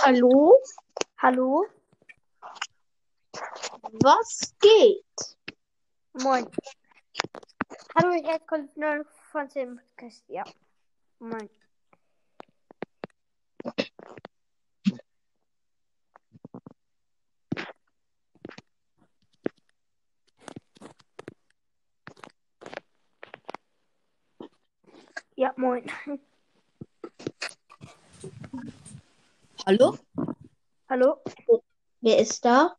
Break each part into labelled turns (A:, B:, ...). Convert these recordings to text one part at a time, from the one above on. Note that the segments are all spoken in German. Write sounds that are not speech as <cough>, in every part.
A: Hallo?
B: Hallo?
A: Was geht?
B: Moin. Hallo, ich Konstantin von dem Podcast. Ja. Moin. Ja, moin.
C: Hallo?
B: Hallo?
A: Wer ist da?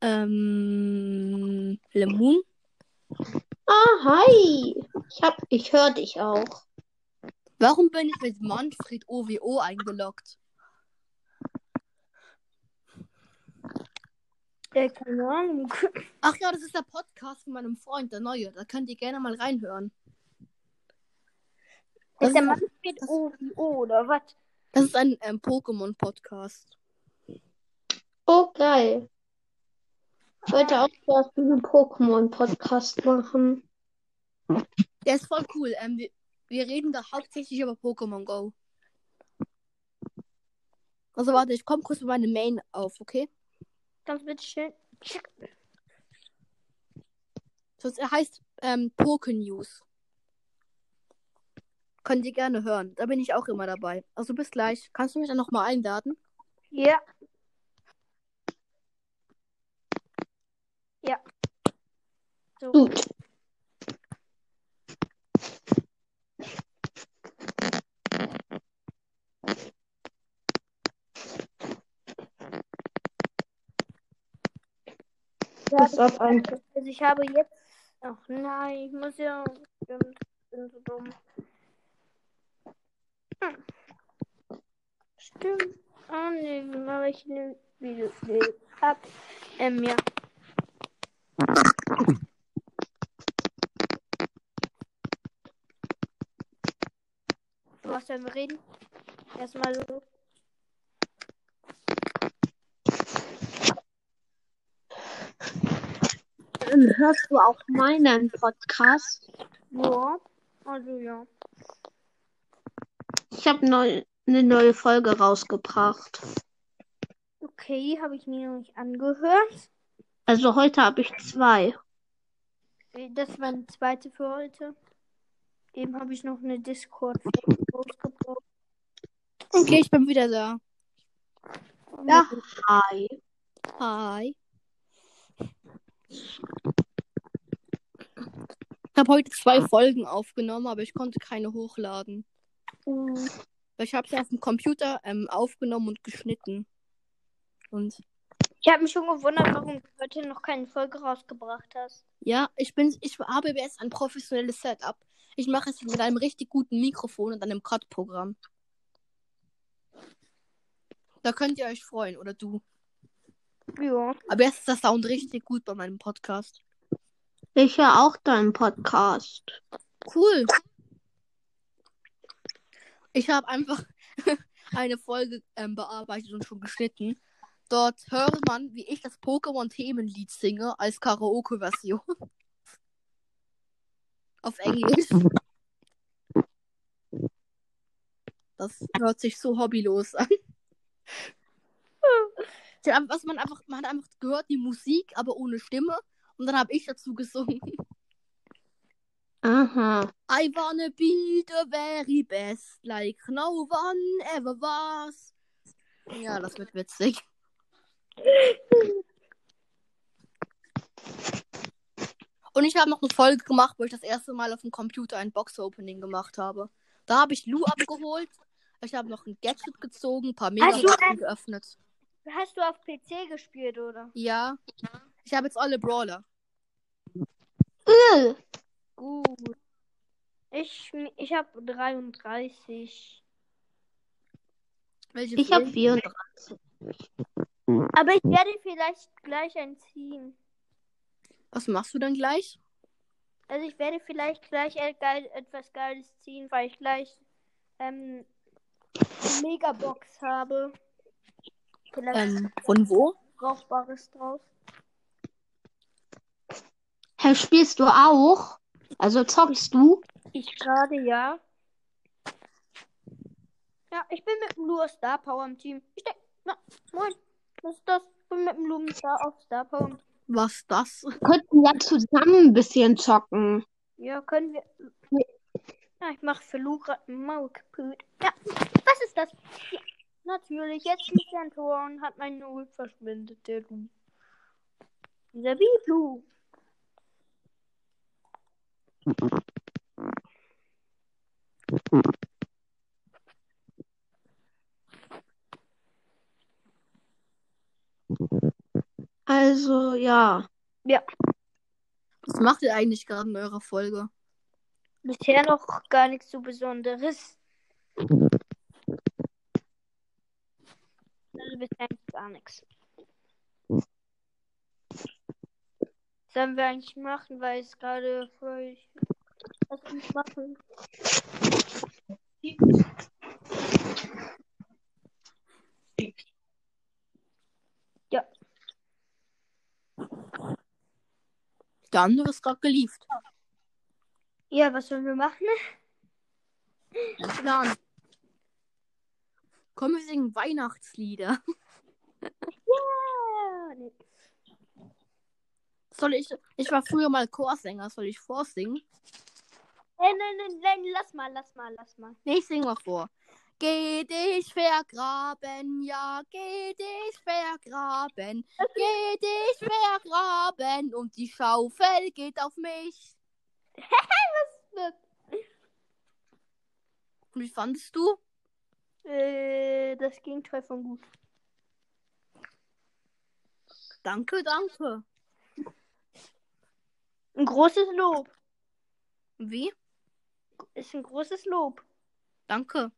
C: Ähm, Lemon?
A: Ah, hi. Ich hab, ich höre dich auch.
C: Warum bin ich mit Manfred OWO eingeloggt?
B: Äh, keine Ahnung.
C: Ach ja, das ist der Podcast von meinem Freund, der neue. Da könnt ihr gerne mal reinhören.
B: Das ist der Manfred OVO oder was?
C: Das ist ein ähm, Pokémon-Podcast.
A: Oh, geil. Ich wollte auch erst einen Pokémon-Podcast machen.
C: Der ist voll cool. Ähm, wir, wir reden da hauptsächlich über Pokémon Go. Also warte, ich komme kurz mit meinem Main auf, okay?
B: Ganz bitte schön.
C: Das er heißt ähm, Poké-News. Könnt ihr gerne hören. Da bin ich auch immer dabei. Also bis gleich. Kannst du mich dann nochmal einladen?
B: Ja. Ja. So.
A: Gut.
B: Ja,
A: Pass auf ein.
B: Also ich habe jetzt. Ach nein, ich muss ja. Ich bin so dumm. Stimmt. Oh nee, mache ich ein Video? Nee, ab. Ähm, ja. Was sollen wir reden? Erstmal so.
A: Hörst du auch meinen Podcast.
B: Ja. Also ja.
A: Ich habe neu, eine neue Folge rausgebracht.
B: Okay, habe ich mir noch nicht angehört.
A: Also heute habe ich zwei.
B: Das ist meine zweite für heute. Eben habe ich noch eine Discord rausgebracht.
C: Okay, ich bin wieder da.
A: Ja, hi.
C: Hi. Ich habe heute zwei Folgen aufgenommen, aber ich konnte keine hochladen. Ich habe sie auf dem Computer ähm, aufgenommen und geschnitten. Und
B: Ich habe mich schon gewundert, warum du heute noch keine Folge rausgebracht hast.
C: ja, ich bin, ich habe jetzt ein professionelles Setup. Ich mache es mit einem richtig guten Mikrofon und einem Cut-Programm. Da könnt ihr euch freuen, oder du.
B: Ja.
C: Aber jetzt ist der Sound richtig gut bei meinem Podcast.
A: Ich höre auch deinen Podcast.
C: Cool. Ich habe einfach <laughs> eine Folge ähm, bearbeitet und schon geschnitten. Dort hört man, wie ich das Pokémon-Themenlied singe als Karaoke-Version. <laughs> Auf Englisch. Das hört sich so hobbylos an. Was man einfach, man hat einfach gehört, die Musik, aber ohne Stimme. Und dann habe ich dazu gesungen.
A: Aha.
C: I wanna be the very best, like no one ever was. Ja, das wird witzig. Und ich habe noch eine Folge gemacht, wo ich das erste Mal auf dem Computer ein Box-Opening gemacht habe. Da habe ich Lou abgeholt. Ich habe noch ein Gadget gezogen, ein paar Megaboxen
B: ein-
C: geöffnet.
B: Hast du auf PC gespielt, oder?
C: Ja. Ich habe jetzt alle Brawler.
A: Äh,
B: Gut. Ich, ich habe 33.
C: Welche
A: Ich habe
C: fehlen?
A: 34.
B: Aber ich werde vielleicht gleich ein ziehen.
C: Was machst du dann gleich?
B: Also ich werde vielleicht gleich etwas Geiles ziehen, weil ich gleich ähm, eine Megabox habe. Vielleicht
C: Ähm, von wo?
B: Brauchbares drauf.
A: Herr, spielst du auch? Also zockst du?
B: Ich gerade, ja. Ja, ich bin mit dem Lua Star Power im Team. Ich denke, Moin. Was ist das? Ich bin mit dem Lumenstar auf Starpoint.
C: Was das?
D: Wir könnten ja zusammen ein bisschen zocken.
B: Ja, können wir. Ja, ich mache für Lu gerade ein Maul kaputt. Ja, was ist das? Ja, natürlich. Jetzt liegt er ein Tor und hat mein Null verschwindet, der Lu. Dieser Biblu.
D: Also, ja.
C: Was macht ihr eigentlich gerade in eurer Folge?
B: Bisher noch gar nichts so Besonderes. <laughs> Also bisher gar nichts. Was sollen wir eigentlich machen, weil es gerade voll. Was soll ich machen? Ja,
C: Der andere ist gerade geliefert.
B: ja, was sollen wir machen?
C: Plan. Komm, wir singen Weihnachtslieder. <laughs>
B: Ja, nee.
C: Soll ich. Ich war früher mal Chorsänger. Soll ich vorsingen?
B: Nein, nein, nein, nein, lass mal, lass mal, lass mal.
C: Nee, ich sing mal vor. Geh dich vergraben, ja, geh dich vergraben, geh dich vergraben und die Schaufel geht auf mich. <laughs> Und wie fandest du?
B: Äh, das Gegenteil von gut.
C: Danke, danke.
B: Ein großes Lob.
C: Wie?
B: Ist ein großes Lob.
C: Danke.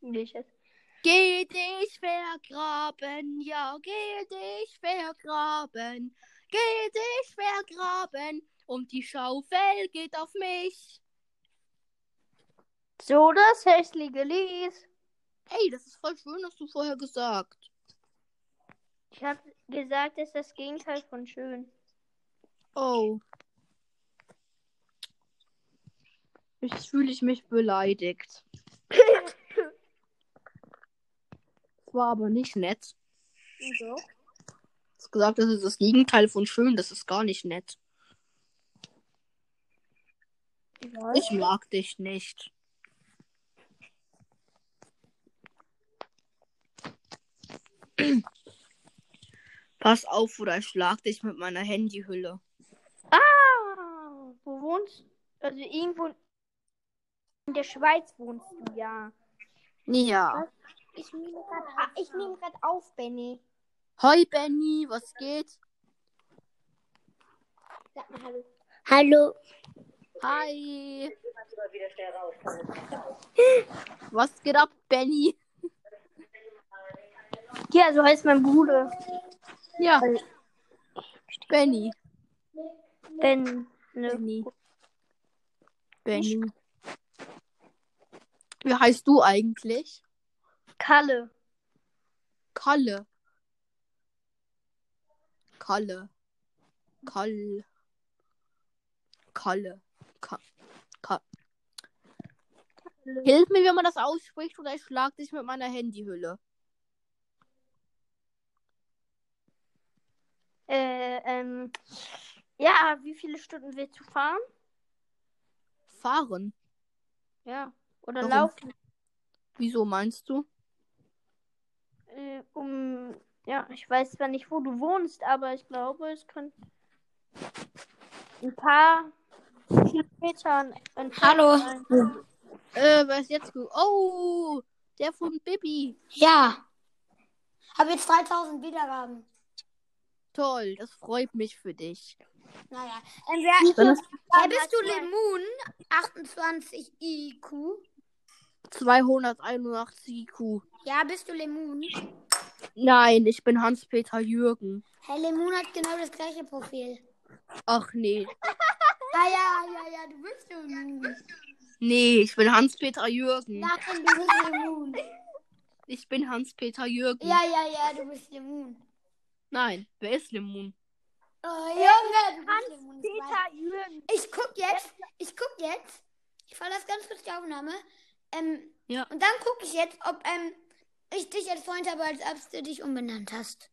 B: Jetzt.
C: Geh dich vergraben, ja, geh dich vergraben, geh dich vergraben und die Schaufel geht auf mich.
B: So das hässliche Lied.
C: Ey, das ist voll schön, hast du vorher gesagt.
B: Ich habe gesagt, es ist das Gegenteil von schön.
C: Oh. Jetzt fühle ich mich beleidigt. Das war aber nicht nett.
B: So.
C: Du hast gesagt, das ist das Gegenteil von schön, das ist gar nicht nett. Ich mag dich nicht. Pass auf, oder ich schlag dich mit meiner Handyhülle.
B: Ah, wo wohnst du? Also irgendwo in der Schweiz wohnst du, ja.
C: Ja.
B: Ich nehme gerade ich nehme gerade auf, Benny.
C: Hoi Benny, was geht?
B: Sag mal hallo. Hallo.
C: Hi. <laughs> Was geht ab, Benny?
B: Ja, so heißt mein Bruder.
C: Ja. Benny.
B: Ben. Ne.
C: Benny. Benny. Wie heißt du eigentlich?
B: Kalle.
C: Kalle. Kalle. Kalle. Kalle. Ka Ka Hilf mir, wie man das ausspricht, oder ich schlag dich mit meiner Handyhülle.
B: Äh, ähm. Ja, wie viele Stunden willst du fahren?
C: Fahren.
B: Ja. Oder
C: Warum?
B: laufen?
C: Wieso meinst du?
B: Äh, um. Ja, ich weiß zwar nicht, wo du wohnst, aber ich glaube, es könnte ein paar Kilometer entfernt
E: Hallo.
B: sein.
C: Äh, wer ist jetzt gut? Oh, der von Bibi.
E: Ja. Habe jetzt 3000 Wiedergaben.
C: Toll, das freut mich für dich.
E: Naja. Ähm, wer,
C: Dann ist
E: wer bist du, Lemon? 28 IQ.
C: 281 IQ.
E: Ja, bist du Lemon?
C: Nein, ich bin Hans-Peter Jürgen.
E: Hey, Lemon hat genau das gleiche Profil.
C: Ach nee. <laughs>
E: Ah ja, ja, ja, du bist Lemon.
C: Nee, ich bin Hans-Peter Jürgen.
E: Nein, du bist Lemon.
C: Ich bin Hans-Peter Jürgen.
E: Ja, ja, ja, du bist Lemon.
C: Nein, wer ist Lemon?
E: Oh, Junge, du bist Lemon. Ich weiß.
B: Peter Jürgen.
E: Ich guck jetzt, ich guck jetzt. Ich verlasse ganz kurz die Aufnahme. Ähm,
C: Ja.
E: Und dann gucke ich jetzt, ob, ähm, ich dich als Freund habe, als ob du dich umbenannt hast.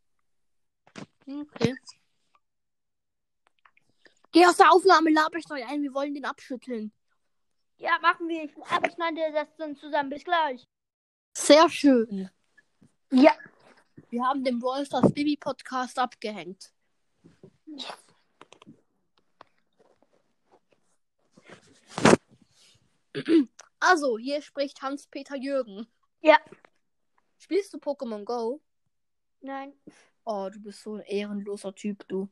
C: Okay. Geh aus der Aufnahme, laber ich euch ein, wir wollen den abschütteln.
B: Ja, machen wir. Ich abschneide das dann zusammen. Bis gleich.
C: Sehr schön.
B: Ja.
C: Wir haben den Brawl Stars Baby Podcast abgehängt. Also, hier spricht Hans-Peter Jürgen.
B: Ja.
C: Spielst du Pokémon Go?
B: Nein.
C: Oh, du bist so ein ehrenloser Typ, du.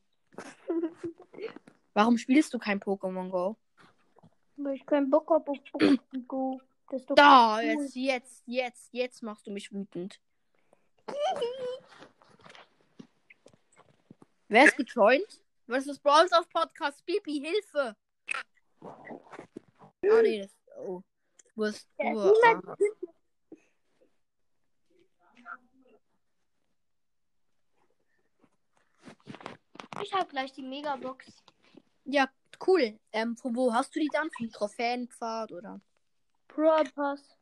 C: Warum spielst du kein Pokémon Go?
B: Weil ich keinen Bock habe auf Pokémon Go. Das ist doch
C: Da,
B: cool.
C: jetzt, jetzt, jetzt, jetzt machst du mich wütend. <laughs> Wer ist gejoint? Was ist Brawl Stars Podcast? Bibi, Hilfe! Ah, nee, das. Oh.
B: Ja,
C: Du,
B: niemand-
C: ah.
B: Ich habe gleich die Megabox.
C: Ja, cool. Ähm, von wo hast du die dann? Vom Trophäenpfad oder?
B: Brawl Pass.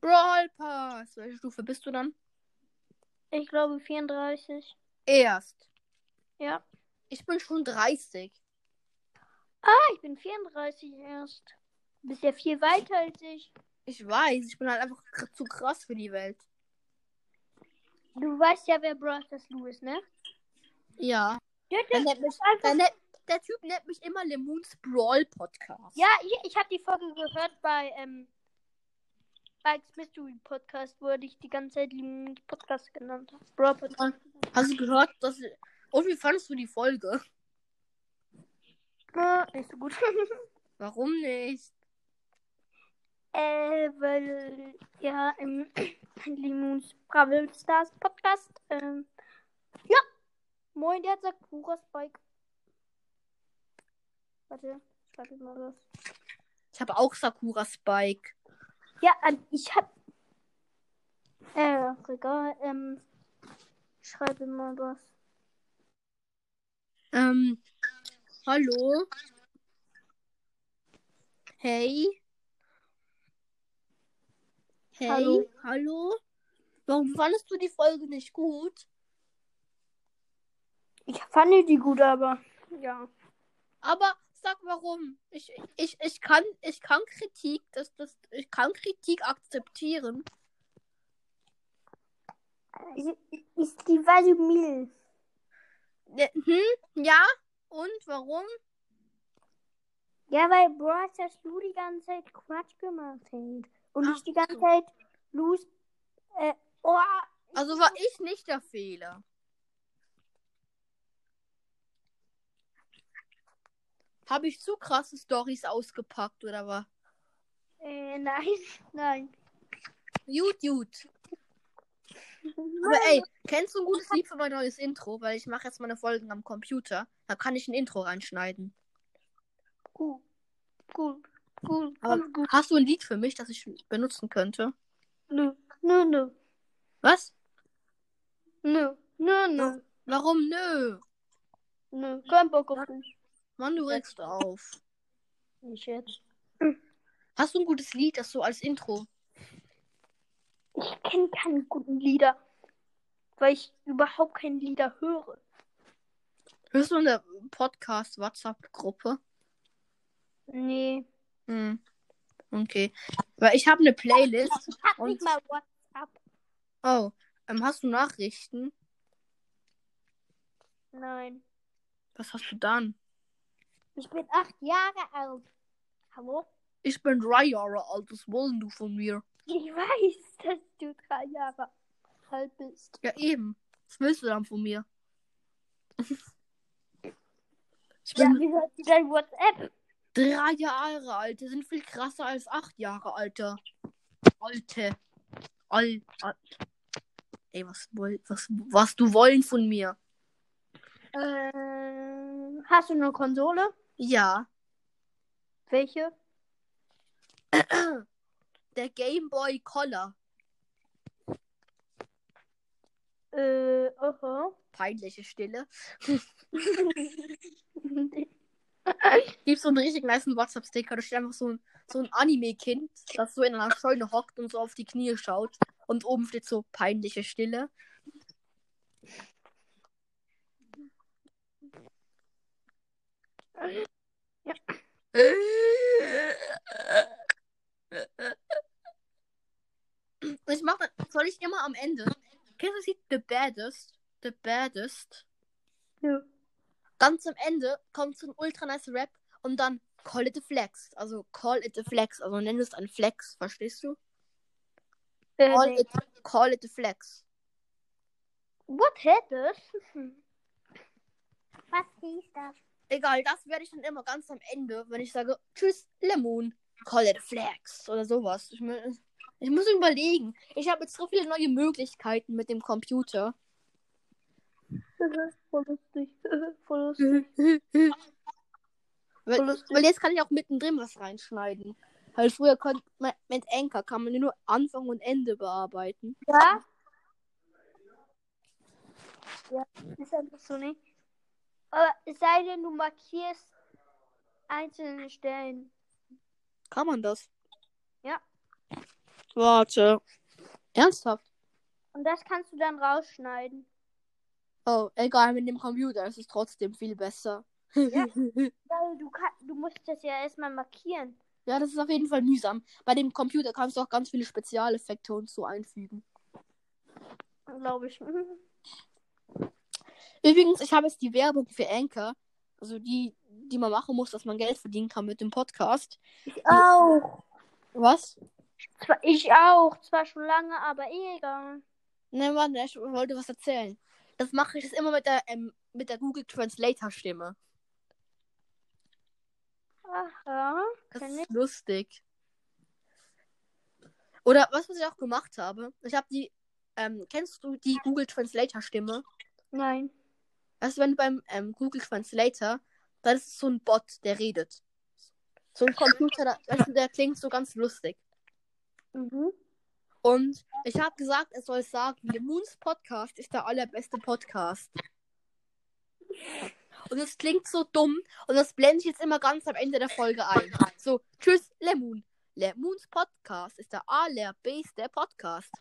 C: Brawl Pass. Welche Stufe bist du dann?
B: Ich glaube 34.
C: Erst.
B: Ja.
C: Ich bin schon 30.
B: Ah, ich bin 34 erst. Du bist ja viel weiter als ich.
C: Ich weiß, ich bin halt einfach zu krass für die Welt.
B: Du weißt ja, wer Brawl Stars Lou ist, ne?
C: Ja.
B: Ja,
C: Der, nennt mich, der, nennt, der Typ nennt mich immer Lemons Brawl Podcast.
B: ja ich, ich habe die Folge gehört bei ähm, Spikes Mystery Podcast, wo er dich die ganze Zeit Lemon Podcast genannt hat. Brawl Podcast.
C: Hast du gehört, dass. Und wie fandest du die Folge?
B: Ah, nicht so gut. <laughs>
C: Warum nicht?
B: äh, weil, ja, im <clears throat> Lemons Brawl Stars Podcast, ähm, ja. Moin, der hat Sakura Spike. Warte, schreib ich mal was.
C: Ich habe auch Sakura Spike.
B: Ja, ich hab. Äh, egal, ähm. Schreibe mal was.
C: Ähm. Hallo? Hey? Hey?
B: Hallo?
C: Hallo? Warum fandest du die Folge nicht gut?
B: Ich fand die gut, aber. Ja.
C: Aber sag warum. Ich, ich, ich kann ich kann Kritik, das, das, ich kann Kritik akzeptieren.
B: Ist die Valimil.
C: Ja, Hm? Ja? Und warum?
B: Ja, weil Brawl Stars Lou die ganze Zeit Quatsch gemacht hat. Und
C: Ach
B: ich die ganze Zeit Lou's. Äh, oh,
C: Also war ich nicht der Fehler. Habe ich zu krasse Stories ausgepackt oder was?
B: äh, nein, <laughs> nein.
C: Gut, gut. Aber ey, kennst du ein gutes Lied für mein neues Intro? Weil ich mache jetzt meine Folgen am Computer. Da kann ich ein Intro reinschneiden.
B: Gut, gut, gut,
C: Aber
B: gut, gut.
C: hast du ein Lied für mich, das ich benutzen könnte?
B: Nö, nö, nö,
C: Was?
B: nö, nö, nö,
C: Warum nö?
B: nö. Kein Bock auf dich.
C: Mann, du regst auf.
B: Nicht jetzt.
C: Hast du ein gutes Lied, das so als Intro?
B: Ich kenne keine guten Lieder, weil ich überhaupt keine Lieder höre.
C: Hörst du in der Podcast-WhatsApp-Gruppe?
B: Nee.
C: Hm. Okay. Weil ich habe eine Playlist.
B: Ich hab nicht mal WhatsApp.
C: Oh, ähm, hast du Nachrichten?
B: Nein.
C: Was hast du dann?
B: Ich bin acht Jahre alt. Hallo?
C: Ich bin drei Jahre alt. Was wollen du von mir?
B: Ich weiß, dass du drei Jahre alt bist.
C: Ja, eben. Was willst du dann von mir? <laughs> ich
B: Ja,
C: bin
B: wie hört sich dein WhatsApp?
C: drei Jahre alt. Die sind viel krasser als acht Jahre alte. Alte. Al, al Ey, was, woll, was, was du wollen von mir?
B: Ähm, hast du eine Konsole?
C: Ja.
B: Welche? <clears throat>
C: Der Game Boy Color.
B: Äh, aha.
C: Peinliche Stille. <laughs> Gibt so einen richtig nice WhatsApp-Sticker. Da steht einfach so ein, so ein Anime-Kind, das so in einer Scheune hockt und so auf die Knie schaut. und oben steht so peinliche Stille. Ich <laughs> mach, soll ich immer am Ende? Kennst du sie? The Baddest? The Baddest?
B: Ja.
C: Ganz am Ende kommt so ein ultra nice Rap und dann Call it a Flex. Also Call it a Flex. Also nenn es ein Flex, verstehst du?
B: Äh,
C: Call
B: nee.
C: it, call it a Flex.
B: What hätte <laughs> Was hieß das?
C: Egal, das werde ich dann immer ganz am Ende, wenn ich sage, tschüss, Lemon, call it a flex oder sowas. Ich, mu- ich muss überlegen. Ich habe jetzt so viele neue Möglichkeiten mit dem Computer.
B: Voll lustig. <laughs> Voll <laughs> lustig.
C: weil,
B: Voll lustig.
C: weil jetzt kann ich auch mittendrin was reinschneiden. Halt früher konnte man mit Anchor kann man nur Anfang und Ende bearbeiten.
B: Ja? Ja, ist einfach so nicht. Aber es sei denn, du markierst einzelne Stellen.
C: Kann man das? Warte. Ernsthaft?
B: Und das kannst du dann rausschneiden.
C: Oh, egal, mit dem Computer ist es trotzdem viel besser.
B: Ja. <laughs> Weil du, kann, du musst das ja erstmal markieren.
C: Ja, das ist auf jeden Fall mühsam. Bei dem Computer kannst du auch ganz viele Spezialeffekte und so einfügen.
B: Glaube ich. <laughs>
C: Übrigens, ich habe jetzt die Werbung für Anchor, also die, die man machen muss, dass man Geld verdienen kann mit dem Podcast.
B: Ich auch.
C: Was?
B: Ich auch. Zwar schon lange, aber eh egal.
C: Ne, warte, ich wollte was erzählen. Das mache ich jetzt immer mit der, ähm, mit der Google Translator Stimme.
B: Aha.
C: Das ist lustig. Oder was, was ich auch gemacht habe. Ich habe die, ähm, kennst du die Google Translator Stimme?
B: Nein.
C: Also wenn du beim ähm, Google Translator, dann ist es so ein Bot, der redet. So ein Computer, der, der klingt so ganz lustig.
B: Mhm.
C: Und ich habe gesagt, er soll sagen, Lemons Podcast ist der allerbeste Podcast. Und das klingt so dumm und das blende ich jetzt immer ganz am Ende der Folge ein. So, tschüss, Lemon. Lemons Podcast ist der allerbeste Podcast.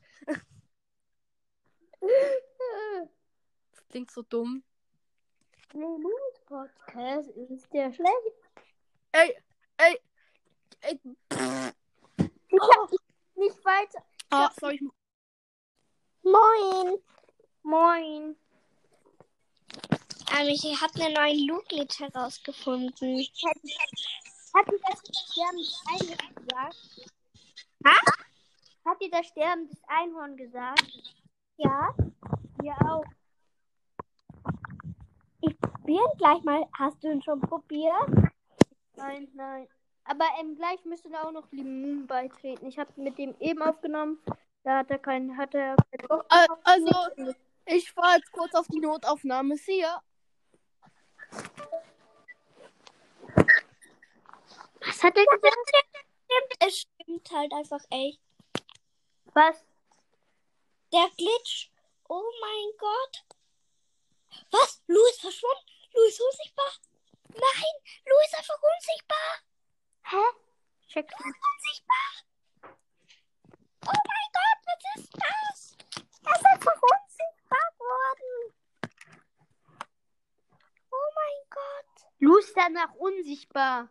C: Das klingt so dumm.
B: Lemons Podcast ist der schlecht.
C: Ey, ey, ey.
B: Ich hab nicht weiter.
C: Ah, sorry, ich
D: Moin.
B: Moin.
D: Ähm, ich habe einen neuen Look-Glitch herausgefunden.
B: Hat dir das Sterben des Einhorn gesagt? Hat dir das Sterben des Einhorn gesagt?
D: Ja,
B: Ja auch.
D: ich probiere gleich mal. Hast du ihn schon probiert?
B: Nein, nein. Aber ähm, gleich müsste da auch noch Limon beitreten. Ich habe mit dem eben aufgenommen. Da hat er keinen, hat er keinen Bock.
C: Also, ich fahre jetzt kurz auf die Notaufnahme. See ya.
B: Was hat er gesagt?
D: Es stimmt halt einfach echt.
B: Was?
D: Der Glitch. Oh mein Gott. Was? Lou ist verschwunden? Lou ist unsichtbar? Nein, Lou ist einfach unsichtbar.
B: Hä? Check.
D: Unsichtbar. Oh mein Gott, was ist das? Er ist einfach unsichtbar geworden. Oh mein Gott.
B: Lu ist danach unsichtbar.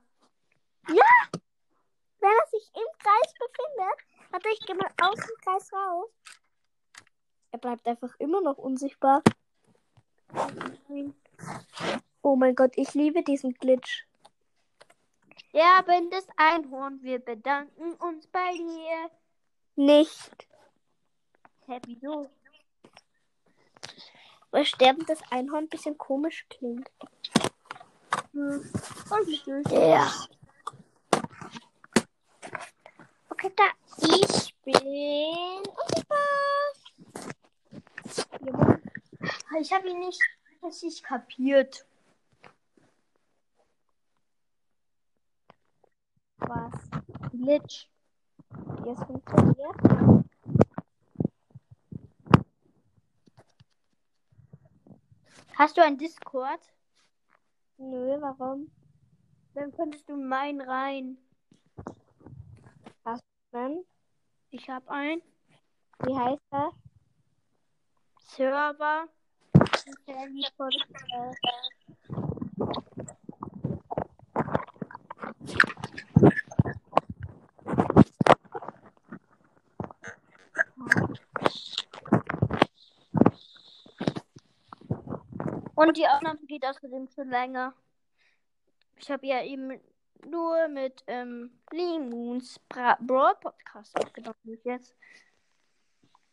D: Wenn er sich im Kreis befindet, warte, ich gehe mal aus dem Kreis raus. Er bleibt einfach immer noch unsichtbar. Oh mein Gott, ich liebe diesen Glitch.
B: Sterbendes Einhorn, wir bedanken uns bei dir.
D: Nicht.
B: Hä, wieso?
D: Weil sterbendes Einhorn ein bisschen komisch klingt.
B: Hm. Nicht.
D: Ja. Okay, da. Ich bin.
B: Ich habe ihn nicht richtig kapiert.
D: Was?
B: Glitch.
D: Es funktioniert?
B: Hast du ein Discord?
D: Nö, warum?
B: Dann könntest du in meinen rein.
D: Dann?
B: Ich habe einen.
D: Wie heißt er?
B: Server. <laughs> Und die Aufnahme geht außerdem schon länger. Ich habe ja eben nur mit ähm, Lee Moons Bra Brawl Podcast aufgenommen bis jetzt.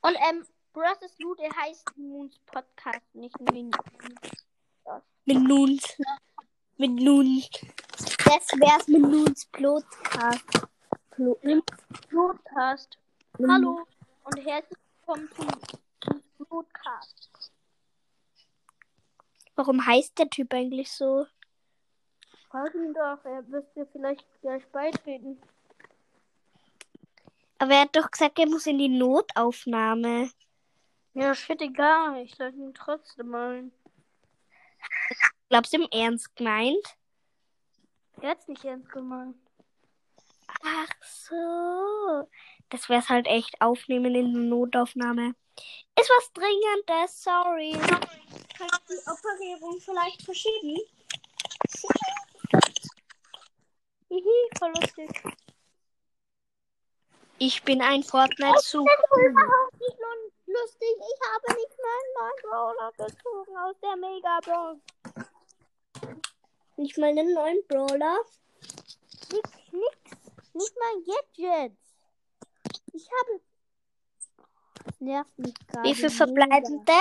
B: Und ähm, Brothers Lu, der heißt Moons Podcast, nicht Min.
D: Mit Nuns. Mit Nuns. Das wär's mit Nuns Podcast.
B: Podcast. Hallo und herzlich willkommen zum Podcast.
D: Warum heißt der Typ eigentlich so?
B: Frag ihn doch, er wird dir vielleicht gleich beitreten.
D: Aber er hat doch gesagt, er muss in die Notaufnahme.
B: Ja, shit, egal. Ich lade ihn trotzdem ein.
D: Glaubst du im Ernst gemeint?
B: Er hat's nicht ernst gemeint.
D: Ach so. Das wär's halt echt aufnehmen in der Notaufnahme. Ist was Dringendes, sorry. Kann ich die Operierung vielleicht verschieben?
B: Hihi, voll lustig.
D: Ich bin ein Fortnite-Super.
B: nicht lustig. Ich habe nicht meinen neuen Brawler gezogen aus der Megabox.
D: Nicht mal einen neuen Brawler.
B: Nix, nix. Nicht mal Gadgets. Ich habe. Das nervt mich gerade.
D: Wie viel verbleibende?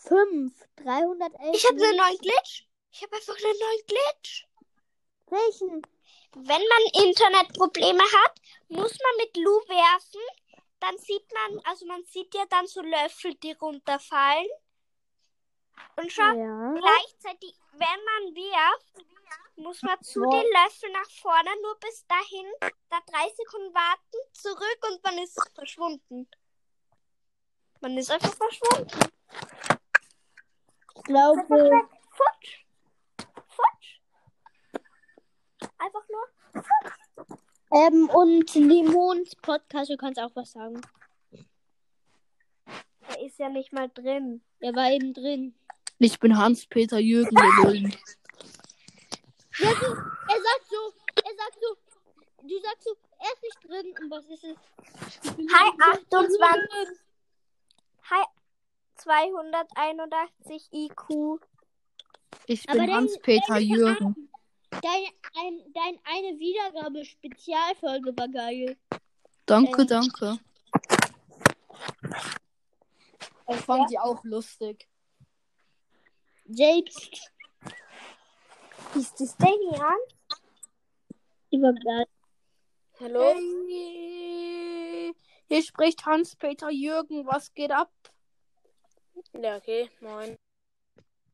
B: Fünf. 311.
D: Ich habe einen neuen Glitch. Ich habe einfach einen neuen Glitch.
B: Welchen?
D: Wenn man Internetprobleme hat, muss man mit Lu werfen. Dann sieht man, also man sieht ja dann so Löffel, die runterfallen. Und schau,
B: Ja.
D: gleichzeitig, wenn man wirft, muss man zu
B: Ja.
D: den Löffeln nach vorne, nur bis dahin, da drei Sekunden warten, zurück und man ist verschwunden. Man ist einfach verschwunden.
B: Ich glaube.
D: Futsch. Futsch. Einfach nur.
B: Ähm, und Limons Podcast, du kannst auch was sagen.
D: Er ist ja nicht mal drin.
B: Er war eben drin.
C: Ich bin Hans-Peter Jürgen der
B: du, er sagt so, er sagt so, du sagst so, er ist nicht drin. Und was ist es?
D: Hi, 28. Hi, 281 IQ.
C: Ich bin Hans-Peter Jürgen.
B: Deine, ein, dein eine Wiedergabe-Spezialfolge war geil.
C: Danke,
B: Ähm.
C: danke. Ich fand die auch lustig.
B: Selbst.
D: Ist das denn hier?
B: Die war geil.
E: Hallo?
C: Hey, hier spricht Hans-Peter Jürgen. Was geht ab?
E: Ja, okay, moin.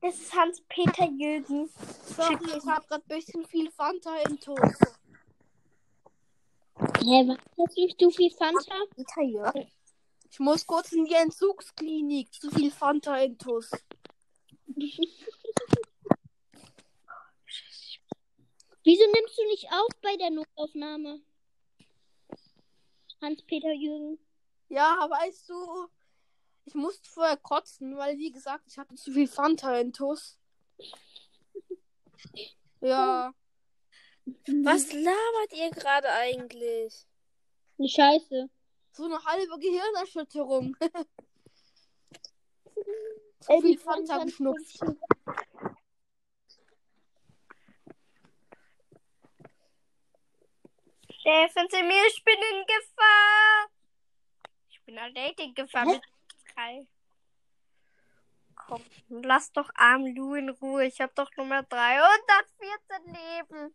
D: Das ist Hans-Peter Jürgen.
C: Sorry, ich hab grad bisschen viel Fanta in Toast.
B: Hä, was hast du so viel Fanta?
D: Peter Jürgen.
C: Ich muss kurz in die Entzugsklinik. Zu viel Fanta in Toast. <laughs>
B: Wieso nimmst du nicht auf bei der Notaufnahme? Hans-Peter Jürgen.
C: Ja, weißt du, ich musste vorher kotzen, weil, wie gesagt, ich hatte zu viel Fanta in Toast. Ja.
E: Was labert ihr gerade eigentlich?
B: Die Scheiße.
C: So eine halbe Gehirnerschütterung. <laughs> Zu
B: Ey,
C: viel Fanta geschnupft.
D: Helfen Sie mir, ich bin in Gefahr. Ich bin halt in Gefahr
B: Hä?
D: mit drei. Komm, lass doch arm Lu in Ruhe. Ich hab doch nur mehr 314 Leben.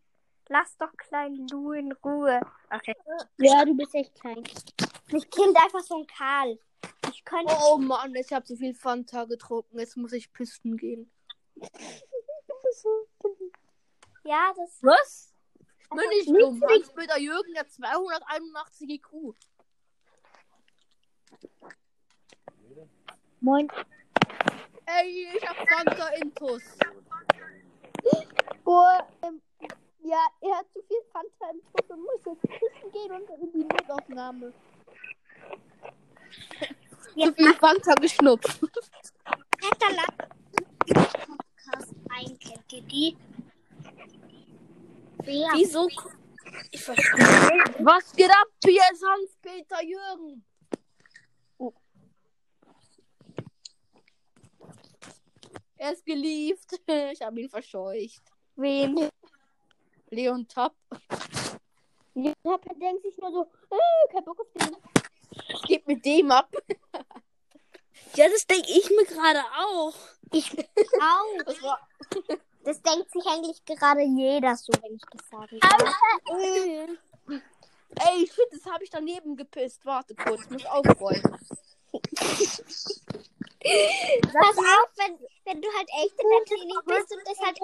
D: Lass doch kleinen Lu in Ruhe. Okay.
B: Ja, du bist echt klein.
D: Mich killt einfach so ein Karl. Ich könnte.
C: Oh Mann, ich habe zu viel Fanta getrunken. Jetzt muss ich pisten gehen. <laughs>
D: Ja, das.
C: Was? Ich bin nicht
B: nicht
C: dumm. Hans-Peter Jürgen hat 281 IQ.
B: Moin.
C: Ey, ich hab Fanta Intus.
B: Boah, ähm, ja, er hat zu viel Fanta im Fuß und muss jetzt pissen gehen und in die Notaufnahme. <laughs>
C: Zu viel Fanta geschnupft.
D: Peter Podcast ein. Kennt ihr die? Wer?
B: Wieso? Ich verstehe.
C: Was geht ab? Hier ist Hans-Peter Jürgen. Er ist geliebt. <laughs> Ich habe ihn verscheucht.
D: Wen?
C: Leon Tapp.
B: Ja, er denkt sich nur so, äh, kein Bock auf den.
C: Geht mit dem ab. <laughs>
B: Ja, das denke ich mir gerade auch.
D: Ich auch.
C: Das war
D: Das denkt sich eigentlich gerade jeder so, wenn ich das sagen kann. <laughs>
C: Ey, shit, das habe ich daneben gepisst. Warte kurz, muss aufräumen.
D: Pass auf, wenn, wenn du halt echt in der Klinik bist und das halt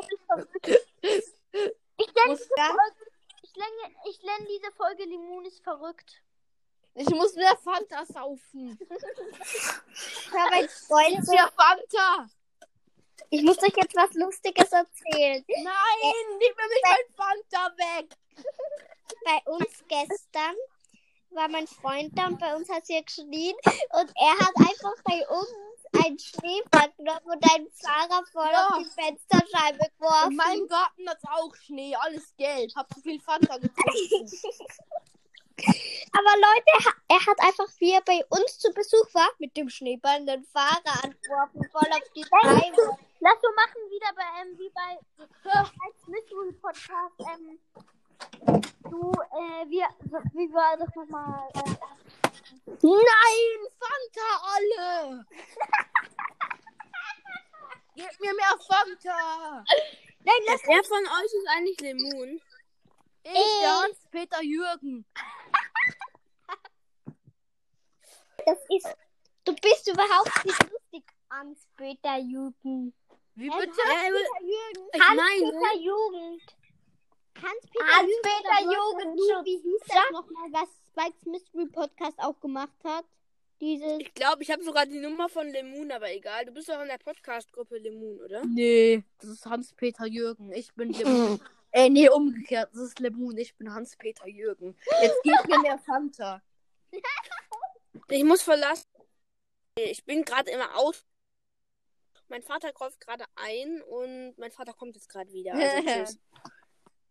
B: Ich
C: Muss-
B: diese Folge, ich, lenne, ich nenne diese Folge Limon ist verrückt.
C: Ich muss mehr Fanta saufen. <laughs>
D: Hör, mein Freund, so,
C: Mehr Fanta.
D: ich muss euch jetzt was Lustiges erzählen.
C: Nein, nimm mir nicht mein Fanta weg. <laughs>
D: Bei uns gestern war mein Freund da und bei uns hat sie geschrien und er hat einfach bei uns Schneeball genommen und einen Fahrer voll
C: Ja.
D: auf die Fensterscheibe
C: In
D: geworfen.
C: meinem Garten hat's auch Schnee, alles gelb. Hab zu viel Fanta getrunken. <laughs>
D: Aber Leute, er ha- er hat einfach, wie er bei uns zu Besuch war, mit dem Schneeball den Fahrer angeworfen, voll auf die Scheibe.
B: Lass so machen wieder bei ähm, wie bei als Mystery Podcast ähm, du äh, wir wie war das nochmal
C: Nein, Fanta alle. Gib mir mehr Fanta.
D: Nein, lass
B: wer von euch ist eigentlich Lemon?
C: Ich, der Hans-Peter Jürgen.
D: das ist. Du bist überhaupt nicht lustig, Hans-Peter Jugend.
C: Wie bitte?
B: Hans-Peter Jürgen
C: Ich
D: Hans-Peter Jugend.
B: Hans-Peter
D: Hans-Peter
B: Jürgen
D: Jugendschutz.
B: wie hieß das nochmal was Spikes Mystery Podcast auch gemacht hat dieses
F: Ich glaube, ich habe sogar die Nummer von Lemon, aber egal. Du bist doch in der Podcast-Gruppe Lemon, oder?
C: Nee, das ist Hans-Peter Jürgen. Ich bin Lemon. <laughs> äh, nee, umgekehrt. Das ist Lemon. Ich bin Hans-Peter Jürgen. Jetzt gib mir mehr Fanta. <laughs>
F: Ich muss verlassen. Ich bin gerade immer aus. Mein Vater kauft gerade ein und mein Vater kommt jetzt gerade wieder. Also <laughs> tschüss.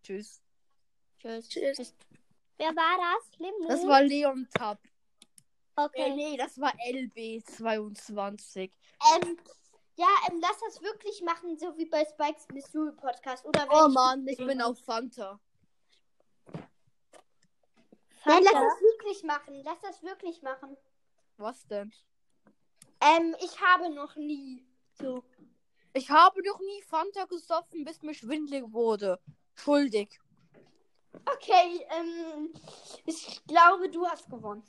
C: Tschüss.
B: Tschüss.
F: Tschüss.
D: Wer war das? Limon?
C: Das war Leon Tapp. Äh,
D: Okay.
C: nee, das war LB22.
B: ähm, ja ähm, lass das wirklich machen so wie bei Spikes Mystery Podcast oder
C: Oh Mann, ich bin auf Fanta.
B: Nein, lass das wirklich machen lass das wirklich machen
C: Was denn?
B: ähm ich habe noch nie so
C: Ich habe noch nie Fanta gesoffen, bis mir schwindelig wurde. Schuldig.
B: okay ähm, ich glaube du hast gewonnen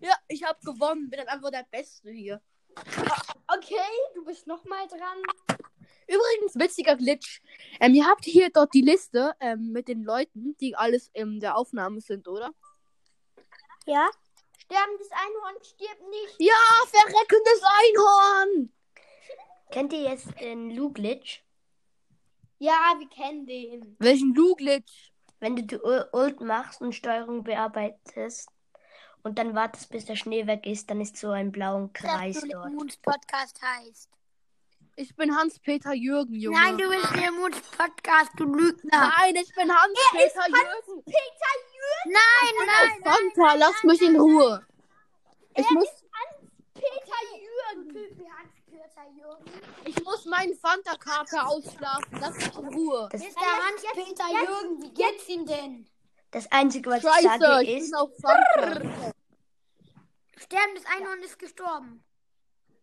C: Ja, ich habe gewonnen. Bin dann einfach der Beste hier.
B: okay du bist noch mal dran
C: Übrigens, witziger Glitch. Ähm, ihr habt hier dort die Liste ähm, mit den Leuten, die alles in der Aufnahme sind, oder?
D: Ja?
B: sterbendes Einhorn stirbt nicht
C: Ja, verreckendes Einhorn!
A: Kennt ihr jetzt den Lu-Glitch?
B: Ja wir kennen den
C: Welchen Lu-Glitch?
A: Wenn du die U- Ult machst und Steuerung bearbeitest und dann wartest, bis der Schnee weg ist, dann ist so ein blauer Kreis
E: dass du
A: dort.
E: Lemons Podcast heißt.
C: Ich bin Hans-Peter Jürgen, Junge.
E: Nein, du bist Lemons Podcast, du Lügner.
C: Nein, ich bin Hans-Peter Jürgen.
E: Nein, nein,
C: Fanta, lass mich in Ruhe. Ich muss,
B: Peter Jürgen
E: Hans-Peter Jürgen.
C: Ich muss meinen Fanta-Kater ausschlafen. Lass mich in Ruhe.
A: Das,
E: Ist der Hans-Peter Jürgen, wie geht's ihm denn?
A: das Einzige, was ich
C: Scheiße,
A: sage,
C: ich
A: ist,
C: bin auf Fanta.
E: Sterbendes Einhorn ist gestorben.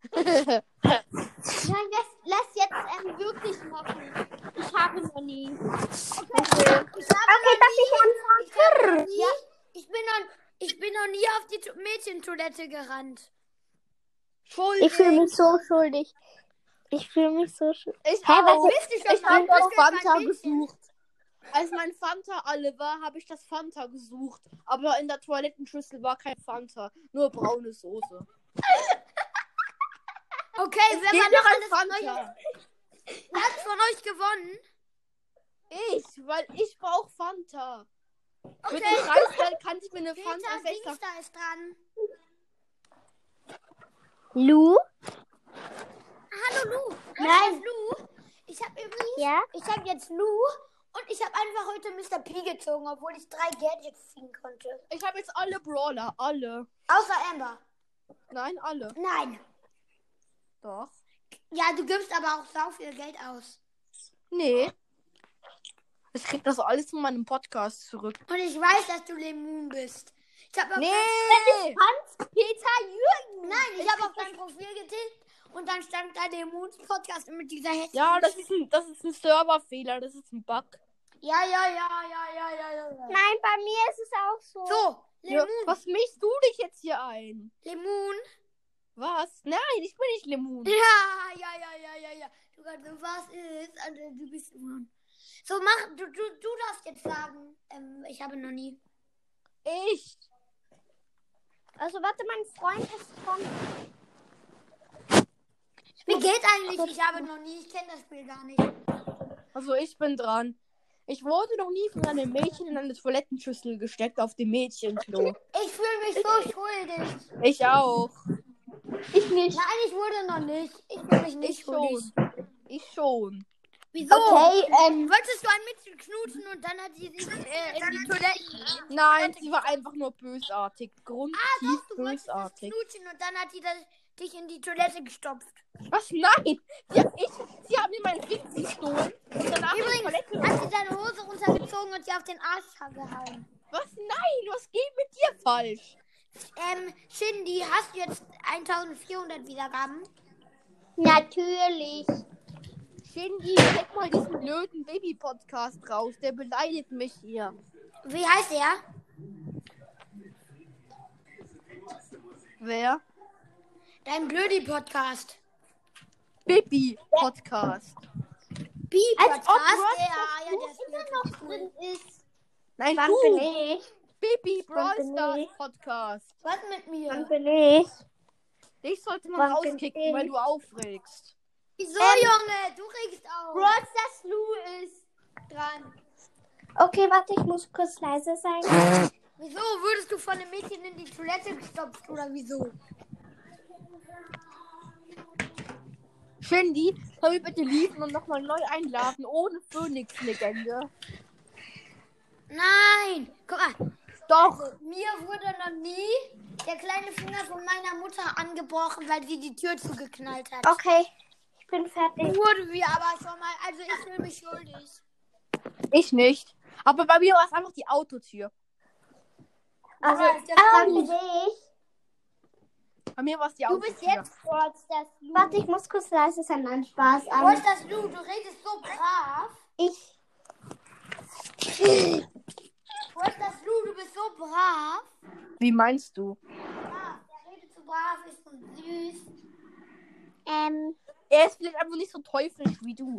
E: <laughs>
B: Nein, lass, lass jetzt ähm, wirklich machen. Ich habe noch nie.
E: Okay, ich habe noch nie, ja, ich bin noch, ich bin noch nie auf die Mädchentoilette gerannt.
C: Schuldig.
D: Ich fühle mich so schuldig. Ich fühle mich so schuldig.
C: Ich
D: Hä, was
C: auch.
E: Schon
C: Ich
E: mal?
C: habe das Fanta gesucht. Als mein Fanta alle war, habe ich das Fanta gesucht. Aber in der Toilettenschüssel war kein Fanta, nur braune Soße. <laughs>
E: Okay,
C: Es
E: wer war
C: noch
E: alles von euch,
C: Fanta.
E: wer hat von euch gewonnen?
C: Ich, weil ich brauche Fanta. Mit
E: Okay.
C: dem Preisgeld kann ich mir eine
E: Peter
C: Fanta 6
E: Dingster ist dran.
D: Lu?
E: Hallo Lu.
D: Nein.
E: Nein. Lu. Ich habe übrigens,
D: Ja?
E: ich habe jetzt Lu und ich habe einfach heute Mr. P gezogen, obwohl ich drei Gadgets ziehen konnte.
C: Ich habe jetzt alle Brawler. Alle.
E: Außer Amber.
C: Nein, alle.
E: Nein.
C: Doch.
E: Ja, du gibst aber auch sau viel Geld aus.
C: Nee. Ich krieg das alles von meinem Podcast zurück.
E: Und ich weiß, dass du Lemon bist. Ich habe auf,
C: Nee!
D: Peter Jürgen.
E: nein, ich habe auf dein Profil getippt und dann stand da Lemons Podcast mit dieser hässlichen.
C: Ja, das ist ein, das ist ein Serverfehler. Das ist ein Bug.
E: Ja, ja, ja, ja, ja, ja, ja. ja.
D: Nein, bei mir ist es auch so.
E: So,
C: Ja,
E: Lemon.
C: was mischst du dich jetzt hier ein?
E: Lemon.
C: Was? Nein, ich bin nicht Lemon.
E: Ja, ja, ja, ja, ja, ja. Du kannst so, was ist? Also, du bist Lemon. So, mach, du, du, du darfst jetzt sagen. Ähm, ich habe noch nie.
C: Ich.
D: Also warte, mein Freund ist von.
E: Wie geht eigentlich? Ich habe noch nie. Ich kenne das Spiel gar nicht.
C: Also ich bin dran. Ich wurde noch nie von einem Mädchen in eine Toilettenschüssel gesteckt auf dem Mädchenklo.
E: Ich fühle mich so schuldig.
C: Ich auch.
D: Ich nicht.
E: Nein, ich wurde noch nicht. Ich fühle mich nicht
C: Ich
E: schuldig.
C: schon. Ich schon.
E: Wieso?
D: Okay, ähm.
E: Wolltest du ein Mädchen knutschen und dann hat sie sich äh, in die Toilette.
C: Nein, sie war einfach nur bösartig. Grundtief
E: Du wolltest das
C: bösartig.
E: knutschen und dann hat sie das, dich in die Toilette gestopft.
C: Was? Nein! Sie, hat, ich, sie haben mir meinen Ring gestohlen und danach
E: Übrigens
C: Toilette.
E: hat sie deine Hose runtergezogen und sie auf den Arsch gehauen.
C: Was? Nein, was geht mit dir falsch?
E: Ähm, Shindy, hast du jetzt 1400 Wiedergaben?
D: Natürlich.
C: Shindy, check mal diesen blöden Baby-Podcast raus. Der beleidigt mich hier.
E: Wie heißt er?
C: Wer?
E: Dein Blödi-Podcast.
C: Baby-Podcast.
E: B-Podcast?
D: ob
E: Ja, ja, der ist
D: immer noch drin ist.
C: Nein,
D: Wann
C: du.
D: bin ich?
C: Baby Brawl
D: bin
C: Stars
D: ich?
C: Podcast.
E: Was mit
D: Wann
E: mir?
D: bin ich?
C: Dich sollte man
D: Wann
C: rauskicken, weil du aufregst.
E: Wieso, Junge? Du regst auf.
D: Brawl Stars Lou ist dran. Okay, warte, ich muss kurz leise sein.
E: Wieso würdest du von einem Mädchen in die Toilette gestopft oder wieso?
C: Shindy, können wir bitte lieben und nochmal neu einladen, ohne Phoenix-Legende?
E: Nein! Guck mal,
C: Doch,
E: mir wurde noch nie der kleine Finger von meiner Mutter angebrochen, weil sie die Tür zugeknallt hat.
D: Okay, ich bin fertig.
E: Wurde wir aber schon mal, also ich fühle mich schuldig.
C: ich nicht. Aber bei mir war es einfach die Autotür.
D: Also,
E: Ja, ist
D: bin ich?
C: Bei mir war es die
D: Du
C: Autotür.
D: bist jetzt Brawl Stars Lou. Warte, ich muss kurz leise sein. Nein, Spaß.
E: Wo
D: an.
E: ist das du? Du redest so brav.
D: ich.
E: Wo ist das du? Du bist so brav.
C: Wie meinst du?
E: Brav. Der redet so brav, ist so süß.
D: Ähm,
C: Er ist vielleicht einfach nicht so teuflisch wie du.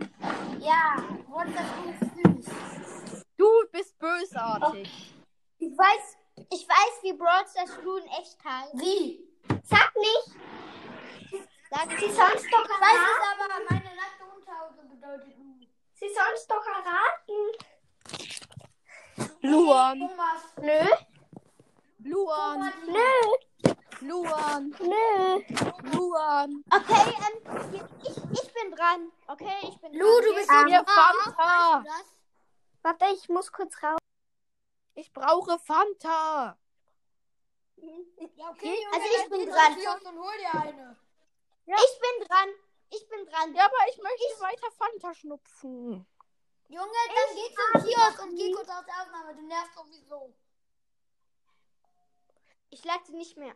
E: Ja, ist das du? Ist süß.
C: Du bist bösartig.
D: ich weiß, ich weiß, wie Brawl Stars in echt heißt.
E: Wie?
D: Sag nicht. Sag sie sonst doch
E: Ich weiß
D: erraten.
E: es aber, meine nackte Unterhose bedeutet du.
D: Sie sonst doch erraten.
C: Luan,
E: Thomas.
D: Nö,
C: Luan,
D: nö,
C: Luan,
D: nö.
C: Luan.
D: Okay, ähm, ich, ich bin dran. Okay, ich bin
E: Lu,
D: dran.
E: du bist
D: Ähm,
C: Mir
E: brav.
C: Fanta.
D: Warte, ich muss kurz raus.
C: Ich brauche Fanta.
E: Ja, okay, Junge,
D: Also ich
E: dann
D: bin
E: geh
D: dran.
E: zum Kiosk und hol dir eine.
D: Ich bin dran. Ich bin dran.
C: Ja, aber ich möchte weiter Fanta schnupfen.
E: Junge, dann geh zum Kiosk und geh kurz aus der Aufnahme. Du nervst sowieso.
D: Ich lade nicht mehr.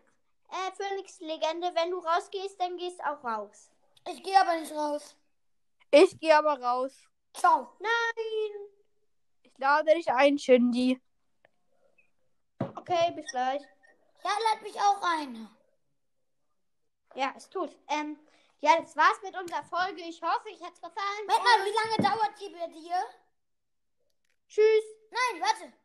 D: Äh, Phoenix Legende, wenn du rausgehst, dann gehst auch raus.
E: Ich gehe aber nicht raus.
C: Ich gehe aber raus.
E: Ciao.
D: Nein.
C: Ich lade dich ein, Shindy.
D: Okay, bis gleich.
E: Ja, lad mich auch ein.
D: Ja, es tut. Ähm, ja, das war's mit unserer Folge. Ich hoffe, euch hat's gefallen.
E: Moment mal, wie lange dauert die bei dir?
D: Tschüss.
E: Nein, warte.